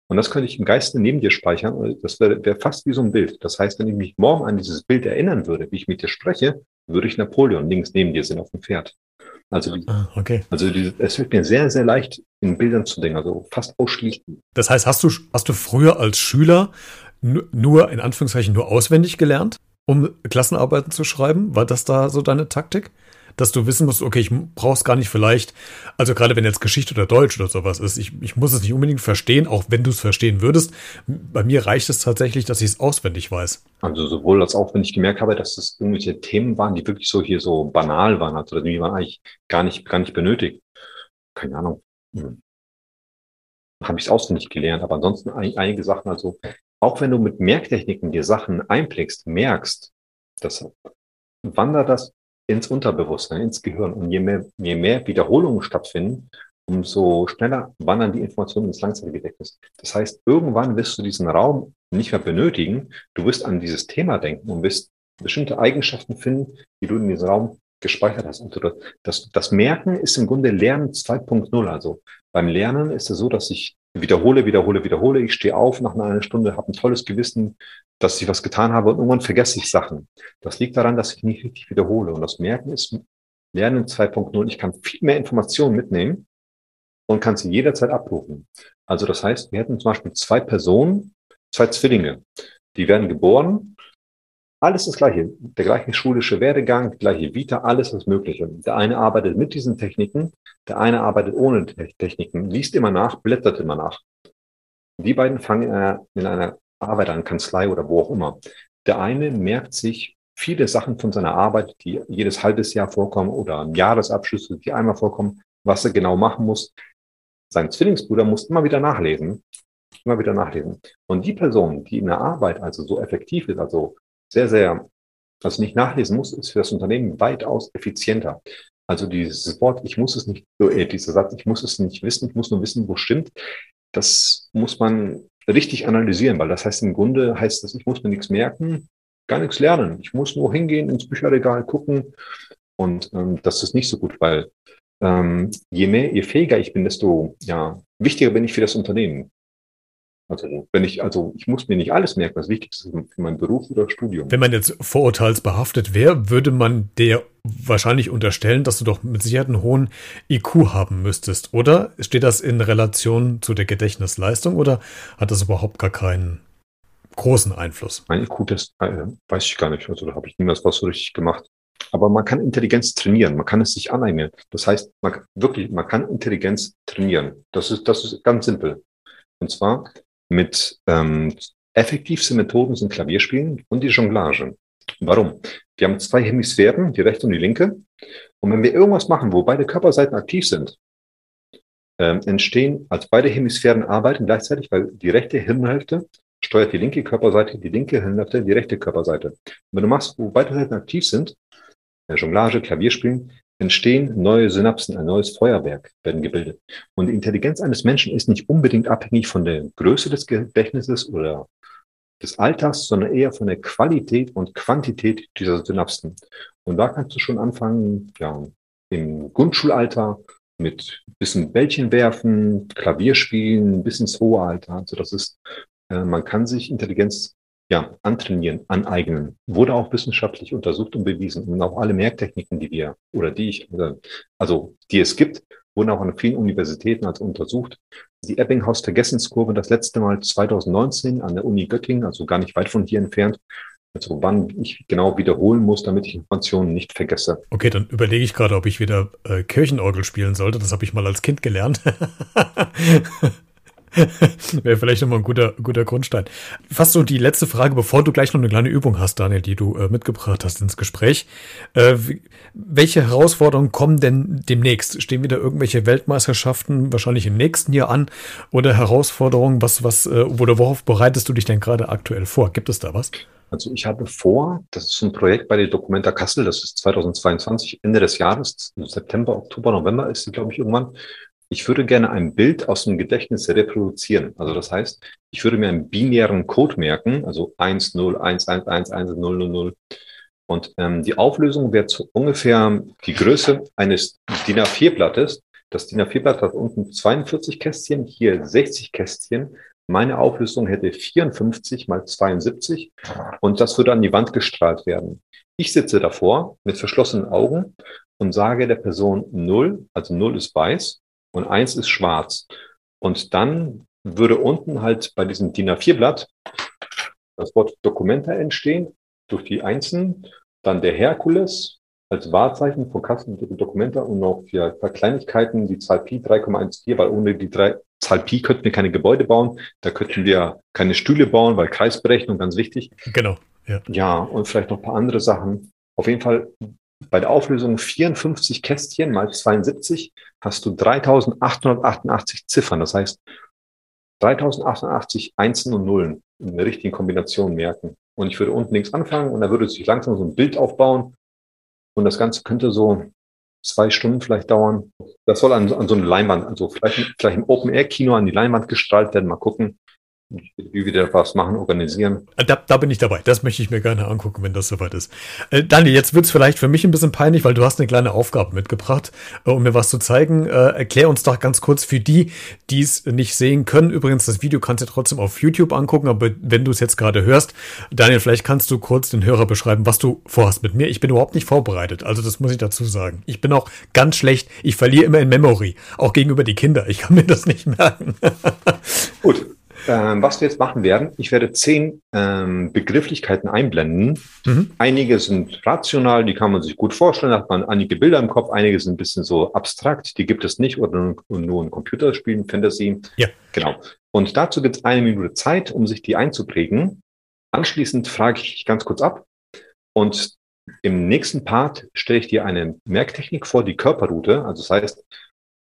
Und das könnte ich im Geiste neben dir speichern. Das wäre wär fast wie so ein Bild. Das heißt, wenn ich mich morgen an dieses Bild erinnern würde, wie ich mit dir spreche, würde ich Napoleon links neben dir sehen auf dem Pferd. Also, Ah, okay. also es fällt mir sehr, sehr leicht, in Bildern zu denken, also fast ausschließlich. Das heißt, hast du, hast du früher als Schüler nu- nur, in Anführungszeichen, nur auswendig gelernt, um Klassenarbeiten zu schreiben? War das da so deine Taktik? Dass du wissen musst, okay, ich brauch's gar nicht vielleicht, also gerade wenn jetzt Geschichte oder Deutsch oder sowas ist, ich, ich muss es nicht unbedingt verstehen, auch wenn du es verstehen würdest. Bei mir reicht es tatsächlich, dass ich es auswendig weiß. Also sowohl als auch, wenn ich gemerkt habe, dass das irgendwelche Themen waren, die wirklich so hier so banal waren, also die man eigentlich gar nicht, gar nicht benötigt. Keine Ahnung. Hm. Habe ich es auswendig gelernt, aber ansonsten ein, einige Sachen, also auch wenn du mit Merktechniken dir Sachen einblickst, merkst, das wandert das ins Unterbewusstsein, ins Gehirn. Und je mehr, je mehr Wiederholungen stattfinden, umso schneller wandern die Informationen ins Langzeitgedächtnis. Das heißt, irgendwann wirst du diesen Raum nicht mehr benötigen. Du wirst an dieses Thema denken und wirst bestimmte Eigenschaften finden, die du in diesem Raum gespeichert hast. Und das, das, Merken ist im Grunde Lernen 2.0. Also beim Lernen ist es so, dass ich wiederhole, wiederhole, wiederhole. Ich stehe auf nach einer Stunde, habe ein tolles Gewissen, dass ich was getan habe und irgendwann vergesse ich Sachen. Das liegt daran, dass ich nicht richtig wiederhole. Und das Merken ist Lernen 2.0. Ich kann viel mehr Informationen mitnehmen und kann sie jederzeit abrufen. Also das heißt, wir hätten zum Beispiel zwei Personen, zwei Zwillinge, die werden geboren. Alles das Gleiche, der gleiche schulische Werdegang, gleiche Vita, alles das Mögliche. Der eine arbeitet mit diesen Techniken, der eine arbeitet ohne Techniken, liest immer nach, blättert immer nach. Die beiden fangen in einer, in einer Arbeit an, Kanzlei oder wo auch immer. Der eine merkt sich viele Sachen von seiner Arbeit, die jedes halbes Jahr vorkommen oder Jahresabschlüsse, die einmal vorkommen, was er genau machen muss. Sein Zwillingsbruder muss immer wieder nachlesen, immer wieder nachlesen. Und die Person, die in der Arbeit also so effektiv ist, also sehr, sehr, also nicht nachlesen muss, ist für das Unternehmen weitaus effizienter. Also dieses Wort, ich muss es nicht, äh, dieser Satz, ich muss es nicht wissen, ich muss nur wissen, wo stimmt, das muss man richtig analysieren, weil das heißt im Grunde heißt das, ich muss mir nichts merken, gar nichts lernen. Ich muss nur hingehen, ins Bücherregal gucken und ähm, das ist nicht so gut, weil ähm, je mehr, je fähiger ich bin, desto ja, wichtiger bin ich für das Unternehmen. Also wenn ich, also ich muss mir nicht alles merken, was wichtig ist für meinen Beruf oder Studium. Wenn man jetzt vorurteilsbehaftet wäre, würde man dir wahrscheinlich unterstellen, dass du doch mit Sicherheit einen hohen IQ haben müsstest, oder? Steht das in Relation zu der Gedächtnisleistung oder hat das überhaupt gar keinen großen Einfluss? Mein IQ-Test äh, weiß ich gar nicht, also da habe ich niemals was so richtig gemacht. Aber man kann Intelligenz trainieren, man kann es sich aneignen. Das heißt, man wirklich, man kann Intelligenz trainieren. Das ist, das ist ganz simpel. Und zwar mit ähm, effektivste Methoden sind Klavierspielen und die Jonglage. Warum? Wir haben zwei Hemisphären, die rechte und die linke. Und wenn wir irgendwas machen, wo beide Körperseiten aktiv sind, ähm, entstehen, als beide Hemisphären arbeiten gleichzeitig, weil die rechte Hirnhälfte steuert die linke Körperseite, die linke Hirnhälfte, die rechte Körperseite. Und wenn du machst, wo beide Seiten aktiv sind, Jonglage, Klavierspielen, entstehen neue Synapsen, ein neues Feuerwerk werden gebildet. Und die Intelligenz eines Menschen ist nicht unbedingt abhängig von der Größe des Gedächtnisses oder des Alters, sondern eher von der Qualität und Quantität dieser Synapsen. Und da kannst du schon anfangen, ja, im Grundschulalter mit bisschen Bällchen werfen, Klavier spielen, bis ins hohe Alter. Also das ist, äh, man kann sich Intelligenz ja, antrainieren, aneignen. Wurde auch wissenschaftlich untersucht und bewiesen. Und auch alle Merktechniken, die wir oder die ich, also die es gibt, wurden auch an vielen Universitäten als untersucht. Die Ebbinghaus-Vergessenskurve das letzte Mal 2019 an der Uni Göttingen, also gar nicht weit von hier entfernt. Also wann ich genau wiederholen muss, damit ich Informationen nicht vergesse. Okay, dann überlege ich gerade, ob ich wieder äh, Kirchenorgel spielen sollte. Das habe ich mal als Kind gelernt. Wäre vielleicht nochmal ein guter, guter Grundstein. Fast so die letzte Frage, bevor du gleich noch eine kleine Übung hast, Daniel, die du äh, mitgebracht hast ins Gespräch. Äh, welche Herausforderungen kommen denn demnächst? Stehen wieder irgendwelche Weltmeisterschaften wahrscheinlich im nächsten Jahr an? Oder Herausforderungen, was, was, äh, oder worauf bereitest du dich denn gerade aktuell vor? Gibt es da was? Also ich habe vor, das ist ein Projekt bei der Documenta Kassel, das ist 2022, Ende des Jahres, September, Oktober, November ist sie, glaube ich, irgendwann ich würde gerne ein Bild aus dem Gedächtnis reproduzieren. Also das heißt, ich würde mir einen binären Code merken, also 1, 0, 1, 1, 1, 1, 0, 0, 0. Und ähm, die Auflösung wäre zu ungefähr die Größe eines DIN A4-Blattes. Das DIN A4-Blatt hat unten 42 Kästchen, hier 60 Kästchen. Meine Auflösung hätte 54 mal 72 und das würde an die Wand gestrahlt werden. Ich sitze davor mit verschlossenen Augen und sage der Person 0, also 0 ist weiß und 1 ist schwarz. Und dann würde unten halt bei diesem DIN A4-Blatt das Wort Dokumenta entstehen durch die Einsen, dann der Herkules als Wahrzeichen von Kasten Dokumenta und noch für Kleinigkeiten die Zahl Pi 3,14, weil ohne die drei, Zahl Pi könnten wir keine Gebäude bauen, da könnten wir keine Stühle bauen, weil Kreisberechnung ganz wichtig. Genau. Ja. ja, und vielleicht noch ein paar andere Sachen. Auf jeden Fall bei der Auflösung 54 Kästchen mal 72 hast du 3888 Ziffern. Das heißt, 3088 Einsen und Nullen in der richtigen Kombination merken. Und ich würde unten links anfangen und da würde sich langsam so ein Bild aufbauen. Und das Ganze könnte so zwei Stunden vielleicht dauern. Das soll an, an so eine Leinwand, also vielleicht, vielleicht im Open-Air-Kino an die Leinwand gestaltet werden. Mal gucken wie wir da was machen, organisieren. Da, da, bin ich dabei. Das möchte ich mir gerne angucken, wenn das soweit ist. Äh, Daniel, jetzt wird's vielleicht für mich ein bisschen peinlich, weil du hast eine kleine Aufgabe mitgebracht, äh, um mir was zu zeigen. Äh, erklär uns doch ganz kurz für die, die es nicht sehen können. Übrigens, das Video kannst du trotzdem auf YouTube angucken, aber wenn du es jetzt gerade hörst, Daniel, vielleicht kannst du kurz den Hörer beschreiben, was du vorhast mit mir. Ich bin überhaupt nicht vorbereitet, also das muss ich dazu sagen. Ich bin auch ganz schlecht. Ich verliere immer in Memory, auch gegenüber die Kinder. Ich kann mir das nicht merken. Gut, ähm, was wir jetzt machen werden, ich werde zehn ähm, Begrifflichkeiten einblenden. Mhm. Einige sind rational, die kann man sich gut vorstellen, da hat man einige Bilder im Kopf, einige sind ein bisschen so abstrakt, die gibt es nicht oder nur in Computerspielen, Fantasy. Ja. Genau. Und dazu gibt es eine Minute Zeit, um sich die einzuprägen. Anschließend frage ich ganz kurz ab und im nächsten Part stelle ich dir eine Merktechnik vor, die Körperroute. Also das heißt,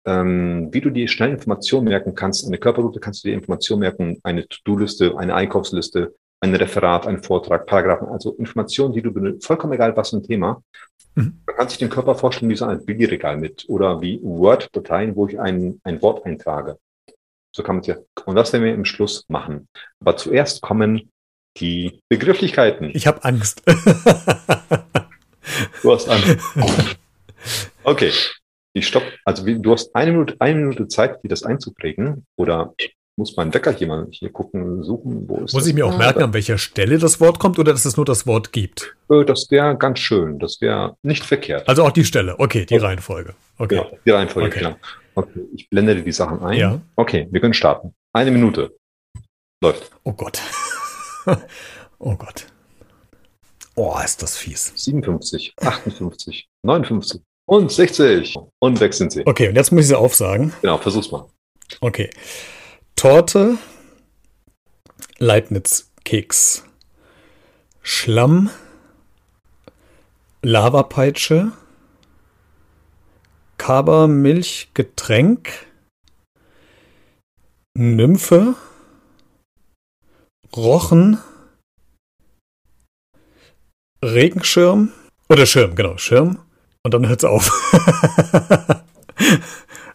ähm, wie du dir schnell Informationen merken kannst. Eine Körperroute kannst du dir Informationen merken, eine To-Do-Liste, eine Einkaufsliste, ein Referat, ein Vortrag, Paragraphen, also Informationen, die du benutzt, vollkommen egal, was für ein Thema. Mhm. Man kann sich den Körper vorstellen wie so ein Billigregal mit oder wie Word-Dateien, wo ich ein, ein Wort eintrage. So kann man es ja. Und das werden wir im Schluss machen. Aber zuerst kommen die Begrifflichkeiten. Ich habe Angst. du hast Angst. Okay, ich stopp, also du hast eine Minute, eine Minute Zeit, dir das einzuprägen oder muss mein Wecker hier mal hier gucken, suchen, wo ist Muss ich mir auch merken, an welcher Stelle das Wort kommt oder dass es nur das Wort gibt? Äh, das wäre ganz schön, das wäre nicht verkehrt. Also auch die Stelle, okay, die okay. Reihenfolge. Okay. Ja, die Reihenfolge, okay. genau. Okay, ich blende dir die Sachen ein. Ja. Okay, wir können starten. Eine Minute. Läuft. Oh Gott. oh Gott. Oh, ist das fies. 57, 58, 59, und 60. Und weg sind sie. Okay, und jetzt muss ich sie aufsagen. Genau, versuch's mal. Okay. Torte, Leibniz-Keks, Schlamm, Lavapeitsche, Kabermilchgetränk, Nymphe, Rochen, Regenschirm oder Schirm, genau, Schirm, und dann hört es auf.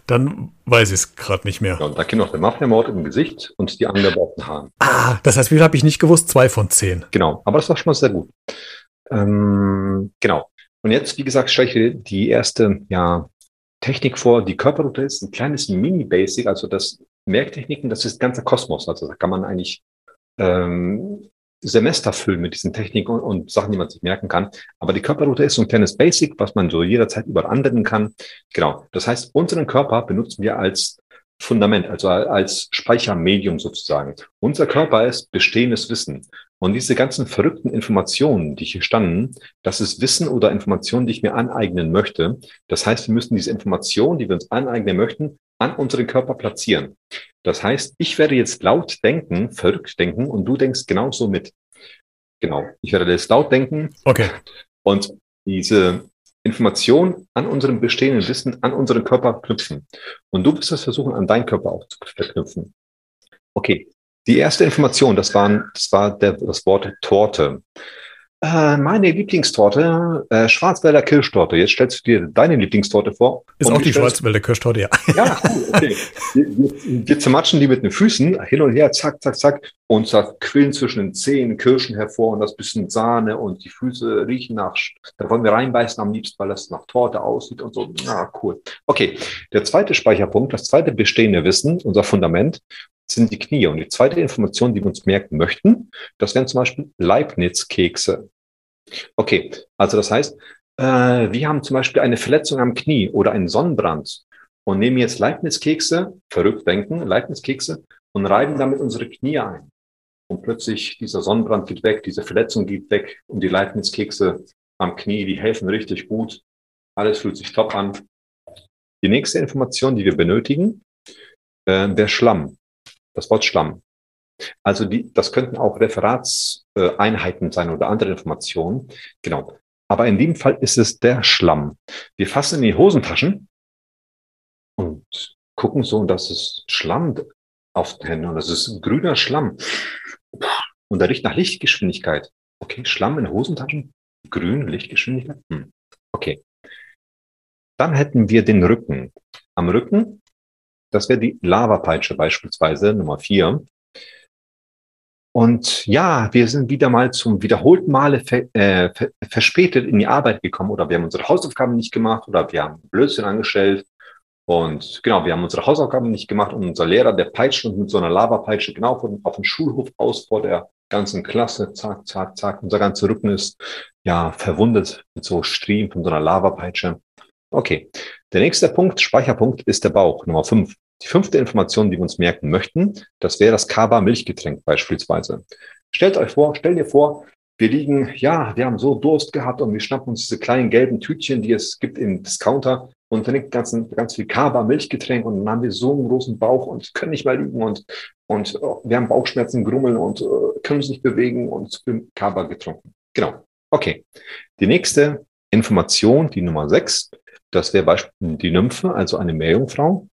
dann weiß ich es gerade nicht mehr. Ja, und da kommt noch der Mafia-Mord im Gesicht und die angebauten Haaren. Ah, das heißt, wie viel habe ich nicht gewusst? Zwei von zehn. Genau, aber das war schon mal sehr gut. Ähm, genau. Und jetzt, wie gesagt, stelle ich dir die erste ja, Technik vor. Die Körperroute ist ein kleines Mini-Basic, also das Merktechniken, das ist ganzer Kosmos. Also da kann man eigentlich ähm, Semester füllen mit diesen Techniken und, und, Sachen, die man sich merken kann. Aber die Körperroute ist so ein kleines Basic, was man so jederzeit überall anwenden kann. Genau. Das heißt, unseren Körper benutzen wir als Fundament, also als Speichermedium sozusagen. Unser Körper ist bestehendes Wissen. Und diese ganzen verrückten Informationen, die hier standen, das ist Wissen oder Informationen, die ich mir aneignen möchte. Das heißt, wir müssen diese Informationen, die wir uns aneignen möchten, an unseren Körper platzieren. Das heißt, ich werde jetzt laut denken, verrückt denken und du denkst genauso mit. Genau. Ich werde jetzt laut denken. Okay. Und diese Information an unserem bestehenden Wissen, an unseren Körper knüpfen. Und du wirst es versuchen, an deinen Körper auch zu verknüpfen. Okay. Die erste Information, das, waren, das war der, das Wort Torte. Äh, meine Lieblingstorte, äh, Schwarzwälder Kirschtorte. Jetzt stellst du dir deine Lieblingstorte vor. Ist auch die Schwarzwälder Kirschtorte, ja. Ja, cool, okay. wir, wir, wir zermatschen die mit den Füßen, hin und her, zack, zack, zack, und da quillen zwischen den Zehen Kirschen hervor und das bisschen Sahne und die Füße riechen nach, da wollen wir reinbeißen am liebsten, weil das nach Torte aussieht und so. Na, cool. Okay, der zweite Speicherpunkt, das zweite bestehende Wissen, unser Fundament, sind die Knie. Und die zweite Information, die wir uns merken möchten, das wären zum Beispiel Leibniz-Kekse. Okay, also das heißt, äh, wir haben zum Beispiel eine Verletzung am Knie oder einen Sonnenbrand und nehmen jetzt Leibniz-Kekse, verrückt denken, Leibniz-Kekse und reiben damit unsere Knie ein. Und plötzlich dieser Sonnenbrand geht weg, diese Verletzung geht weg und die Leibniz-Kekse am Knie, die helfen richtig gut. Alles fühlt sich top an. Die nächste Information, die wir benötigen, äh, der Schlamm. Das Wort Schlamm. Also die, das könnten auch Referatseinheiten sein oder andere Informationen. Genau. Aber in dem Fall ist es der Schlamm. Wir fassen in die Hosentaschen und gucken so, dass es Schlamm auf den Händen und das ist grüner Schlamm. Und der riecht nach Lichtgeschwindigkeit. Okay, Schlamm in Hosentaschen, grün, Lichtgeschwindigkeit. Hm. Okay. Dann hätten wir den Rücken. Am Rücken, das wäre die Lavapeitsche beispielsweise, Nummer vier. Und ja, wir sind wieder mal zum wiederholten Male ver, äh, verspätet in die Arbeit gekommen oder wir haben unsere Hausaufgaben nicht gemacht oder wir haben Blödsinn angestellt. Und genau, wir haben unsere Hausaufgaben nicht gemacht und unser Lehrer, der peitscht uns mit so einer Lavapeitsche genau von, auf dem Schulhof aus vor der ganzen Klasse. Zack, zack, zack. Unser ganzer Rücken ist ja verwundet mit so Striemen von so einer Lavapeitsche. Okay. Der nächste Punkt, Speicherpunkt, ist der Bauch, Nummer fünf. Die fünfte Information, die wir uns merken möchten, das wäre das Kaba Milchgetränk beispielsweise. Stellt euch vor, stell dir vor, wir liegen, ja, wir haben so Durst gehabt und wir schnappen uns diese kleinen gelben Tütchen, die es gibt im Discounter und liegt ganz, ganz viel Kaba Milchgetränk und dann haben wir so einen großen Bauch und können nicht mehr liegen und, und oh, wir haben Bauchschmerzen, Grummeln und uh, können uns nicht bewegen und Kaba getrunken. Genau. Okay. Die nächste Information, die Nummer sechs, das wäre beispielsweise die Nymphe, also eine Meerjungfrau.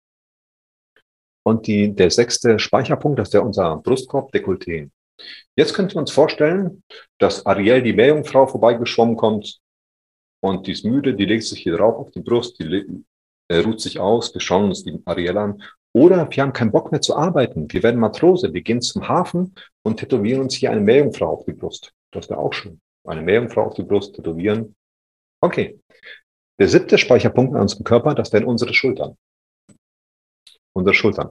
Und die, der sechste Speicherpunkt, das wäre unser Brustkorb, Dekolleté. Jetzt könnten wir uns vorstellen, dass Ariel, die Meerjungfrau, vorbeigeschwommen kommt und die ist müde, die legt sich hier drauf auf die Brust, die äh, ruht sich aus, wir schauen uns die Ariel an. Oder wir haben keinen Bock mehr zu arbeiten. Wir werden Matrose, wir gehen zum Hafen und tätowieren uns hier eine Meerjungfrau auf die Brust. Das wäre auch schön. Eine Meerjungfrau auf die Brust tätowieren. Okay. Der siebte Speicherpunkt an unserem Körper, das wären unsere Schultern unsere Schultern.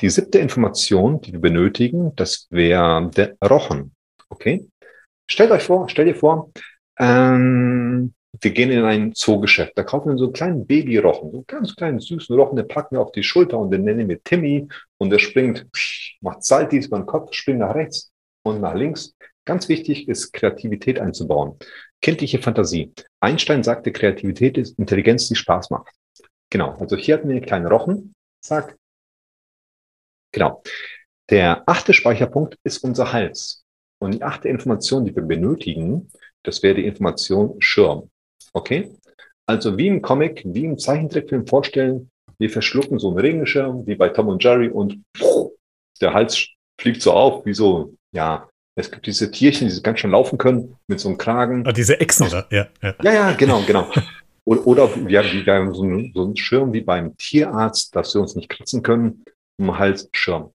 Die siebte Information, die wir benötigen, das wäre der Rochen. Okay? Stellt euch vor, stell dir vor, ähm, wir gehen in ein Zoogeschäft. Da kaufen wir so einen kleinen Babyrochen, so einen ganz kleinen süßen Rochen, den packen wir auf die Schulter und den nennen wir Timmy und der springt, macht Saltis über den Kopf, springt nach rechts und nach links. Ganz wichtig ist, Kreativität einzubauen. Kindliche Fantasie. Einstein sagte, Kreativität ist Intelligenz, die Spaß macht. Genau. Also hier hatten wir einen kleinen Rochen. Zack, Genau. Der achte Speicherpunkt ist unser Hals. Und die achte Information, die wir benötigen, das wäre die Information Schirm. Okay? Also wie im Comic, wie im Zeichentrickfilm vorstellen, wir verschlucken so einen Regenschirm, wie bei Tom und Jerry und der Hals fliegt so auf, wie so, ja, es gibt diese Tierchen, die ganz schön laufen können, mit so einem Kragen. Ah, diese Echsen, oder? Ja, ja. ja, ja genau, genau. Oder, oder wir, wir haben so einen, so einen Schirm wie beim Tierarzt, dass wir uns nicht kratzen können um Halsschirm.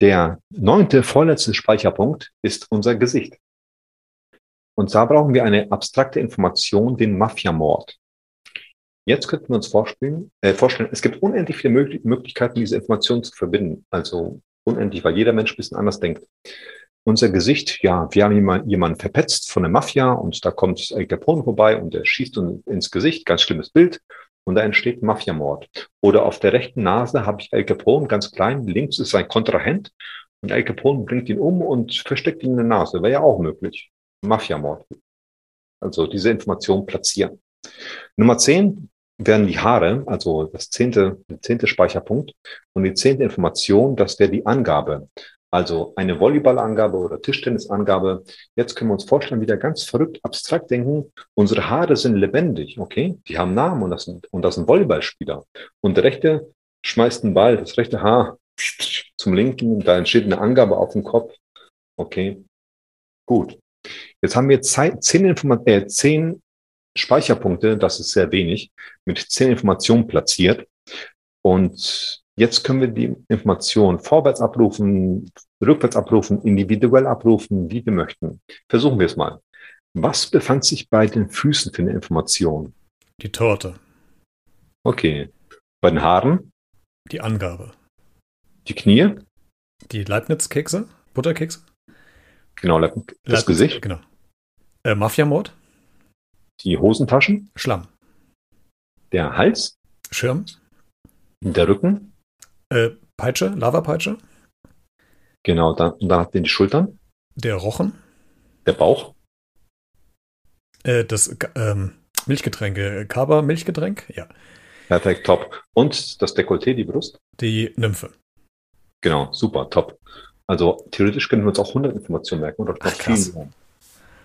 Der neunte, vorletzte Speicherpunkt ist unser Gesicht. Und da brauchen wir eine abstrakte Information, den Mafiamord. Jetzt könnten wir uns vorstellen, äh, vorstellen, es gibt unendlich viele Möglich Möglichkeiten, diese Informationen zu verbinden. Also unendlich, weil jeder Mensch ein bisschen anders denkt. Unser Gesicht, ja, wir haben jemanden, verpetzt von der Mafia und da kommt Al Capone vorbei und der schießt uns ins Gesicht, ganz schlimmes Bild und da entsteht Mafiamord. Oder auf der rechten Nase habe ich Al Capone ganz klein, links ist sein Kontrahent und Al Capone bringt ihn um und versteckt ihn in der Nase. Wäre ja auch möglich. Mafiamord. Also diese Information platzieren. Nummer zehn werden die Haare, also das zehnte, der zehnte Speicherpunkt. Und die zehnte Information, das wäre die Angabe. Also eine Volleyballangabe oder Tischtennisangabe. Jetzt können wir uns vorstellen, wieder ganz verrückt abstrakt denken. Unsere Haare sind lebendig, okay? Die haben Namen und das sind, und das sind Volleyballspieler. Und der rechte schmeißt einen Ball, das rechte Haar zum linken, da entsteht eine Angabe auf dem Kopf. Okay, gut. Jetzt haben wir zehn, Informat äh, zehn Speicherpunkte, das ist sehr wenig, mit zehn Informationen platziert. Und Jetzt können wir die Information vorwärts abrufen, rückwärts abrufen, individuell abrufen, wie wir möchten. Versuchen wir es mal. Was befand sich bei den Füßen für eine Information? Die Torte. Okay. Bei den Haaren? Die Angabe. Die Knie? Die Leibniz-Kekse? Butterkekse? Genau, das Leibniz, Gesicht? Genau. Äh, Mafiamord? Die Hosentaschen, Schlamm. der Hals, Schirm. der Rücken, Äh, Peitsche, Lavapeitsche. genau, dann, und dann habt ihr die Schultern, Der Rochen. der Bauch, Äh, das ähm, Milchgetränk. äh, Kaba Milchgetränk. Ja. perfekt, top. Und das Dekolleté, die Brust, Die Nymphe. genau, super, top. Also theoretisch können wir uns auch 100 Informationen merken oder noch viel mehr.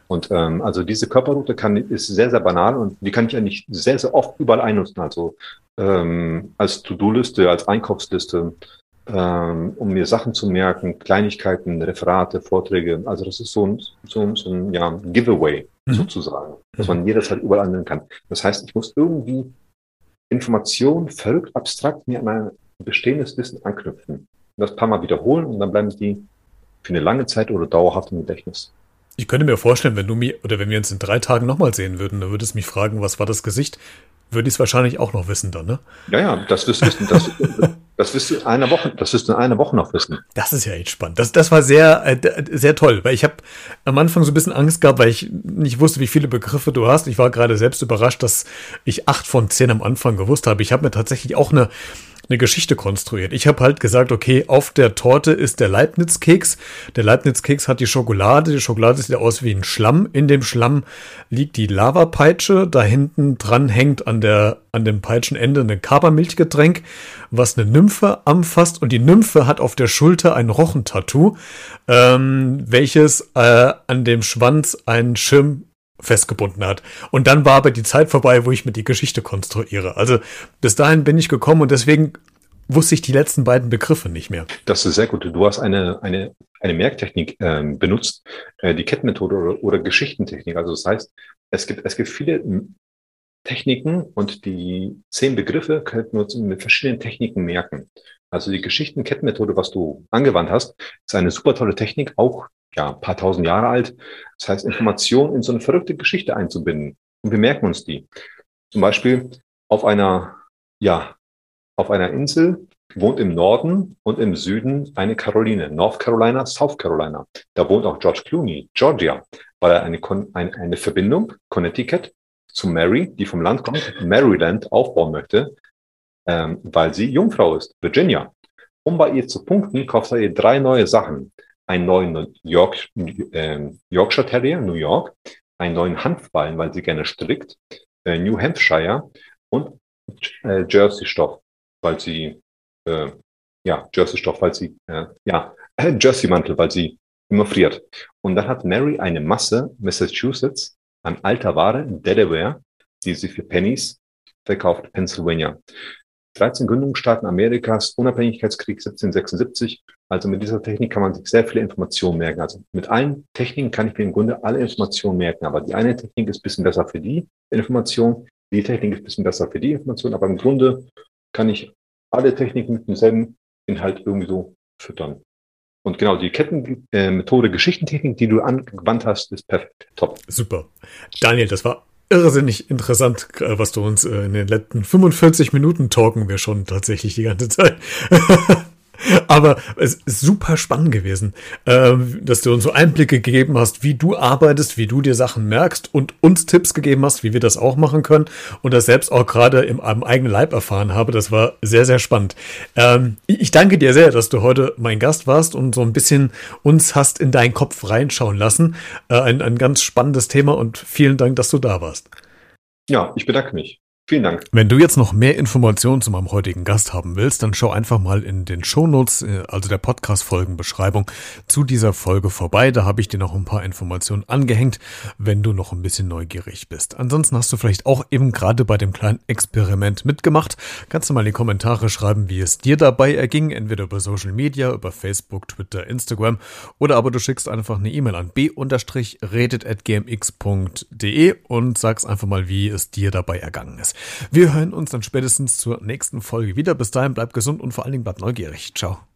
Und ähm, also diese Körperroute kann, ist sehr, sehr banal und die kann ich eigentlich sehr, sehr oft überall einnutzen. Also ähm, als To-Do-Liste, als Einkaufsliste, ähm, um mir Sachen zu merken, Kleinigkeiten, Referate, Vorträge. Also das ist so ein, so ein, so ein ja, Giveaway Mhm. sozusagen, dass man jederzeit überall anwenden kann. Das heißt, ich muss irgendwie Informationen verrückt abstrakt mir an ein bestehendes Wissen anknüpfen. Das paar Mal wiederholen und dann bleiben die für eine lange Zeit oder dauerhaft im Gedächtnis. Ich könnte mir vorstellen, wenn du mir oder wenn wir uns in drei Tagen nochmal sehen würden, dann würdest du mich fragen, was war das Gesicht? Würde ich es wahrscheinlich auch noch wissen dann, ne? Ja, ja, das wirst du. Das, das wirst du in einer Woche, das wirst du in einer Woche noch wissen. Das ist ja echt spannend. Das, das war sehr, äh, sehr toll, weil ich habe am Anfang so ein bisschen Angst gehabt, weil ich nicht wusste, wie viele Begriffe du hast. Ich war gerade selbst überrascht, dass ich acht von zehn am Anfang gewusst habe. Ich habe mir tatsächlich auch eine eine Geschichte konstruiert. Ich habe halt gesagt, okay, auf der Torte ist der Leibniz-Keks. Der Leibniz-Keks hat die Schokolade. Die Schokolade sieht aus wie ein Schlamm. In dem Schlamm liegt die Lavapeitsche. Da hinten dran hängt an der an dem Peitschenende ein Kabermilchgetränk, was eine Nymphe anfasst. Und die Nymphe hat auf der Schulter ein Rochentattoo, ähm, welches äh, an dem Schwanz einen Schirm festgebunden hat. Und dann war aber die Zeit vorbei, wo ich mir die Geschichte konstruiere. Also bis dahin bin ich gekommen und deswegen wusste ich die letzten beiden Begriffe nicht mehr. Das ist sehr gut. Du hast eine, eine, eine Merktechnik ähm, benutzt, äh, die Kettenmethode oder, oder Geschichtentechnik. Also das heißt, es gibt, es gibt viele Techniken und die zehn Begriffe könnten wir uns mit verschiedenen Techniken merken. Also die Geschichtenkettenmethode, was du angewandt hast, ist eine super tolle Technik, auch ja, ein paar tausend Jahre alt. Das heißt, Informationen in so eine verrückte Geschichte einzubinden. Und wir merken uns die. Zum Beispiel auf einer, ja, auf einer Insel wohnt im Norden und im Süden eine Caroline, North Carolina, South Carolina. Da wohnt auch George Clooney, Georgia, weil er eine, Kon- ein, eine Verbindung, Connecticut, zu Mary, die vom Land kommt, Maryland aufbauen möchte, ähm, weil sie Jungfrau ist, Virginia. Um bei ihr zu punkten, kauft er ihr drei neue Sachen. Einen neuen York, ähm, Yorkshire Terrier, New York, einen neuen Hanfballen, weil sie gerne strickt, äh, New Hampshire und äh, Jersey-Stoff, weil sie, äh, ja, Jersey-Stoff, weil sie, äh, ja, Jersey-Mantel, weil sie immer friert. Und dann hat Mary eine Masse Massachusetts an alter Ware, Delaware, die sie für Pennies verkauft, Pennsylvania. 13 Gründungsstaaten Amerikas, Unabhängigkeitskrieg 1776. Also mit dieser Technik kann man sich sehr viele Informationen merken. Also mit allen Techniken kann ich mir im Grunde alle Informationen merken. Aber die eine Technik ist ein bisschen besser für die Information, die Technik ist ein bisschen besser für die Information. Aber im Grunde kann ich alle Techniken mit demselben Inhalt irgendwie so füttern. Und genau die Kettenmethode, Geschichtentechnik, die du angewandt hast, ist perfekt. Top. Super. Daniel, das war irrsinnig interessant, äh, was du uns äh, in den letzten 45 Minuten talken wir schon tatsächlich die ganze Zeit. Aber es ist super spannend gewesen, ähm, dass du uns so Einblicke gegeben hast, wie du arbeitest, wie du dir Sachen merkst und uns Tipps gegeben hast, wie wir das auch machen können und das selbst auch gerade im, eigenen Leib erfahren habe. Das war sehr, sehr spannend. Ähm, ich danke dir sehr, dass du heute mein Gast warst und so ein bisschen uns hast in deinen Kopf reinschauen lassen. Äh, ein, ein ganz spannendes Thema und vielen Dank, dass du da warst. Ja, ich bedanke mich. Vielen Dank. Wenn du jetzt noch mehr Informationen zu meinem heutigen Gast haben willst, dann schau einfach mal in den Shownotes, äh, also der Podcast-Folgenbeschreibung zu dieser Folge vorbei. Da habe ich dir noch ein paar Informationen angehängt, wenn du noch ein bisschen neugierig bist. Ansonsten hast du vielleicht auch eben gerade bei dem kleinen Experiment mitgemacht. Kannst du mal in die Kommentare schreiben, wie es dir dabei erging, entweder über Social Media, über Facebook, Twitter, Instagram oder aber du schickst einfach eine E-Mail an b-redet.gmx.de und sagst einfach mal, wie es dir dabei ergangen ist. Wir hören uns dann spätestens zur nächsten Folge wieder. Bis dahin, bleib gesund und vor allen Dingen bleib neugierig. Ciao.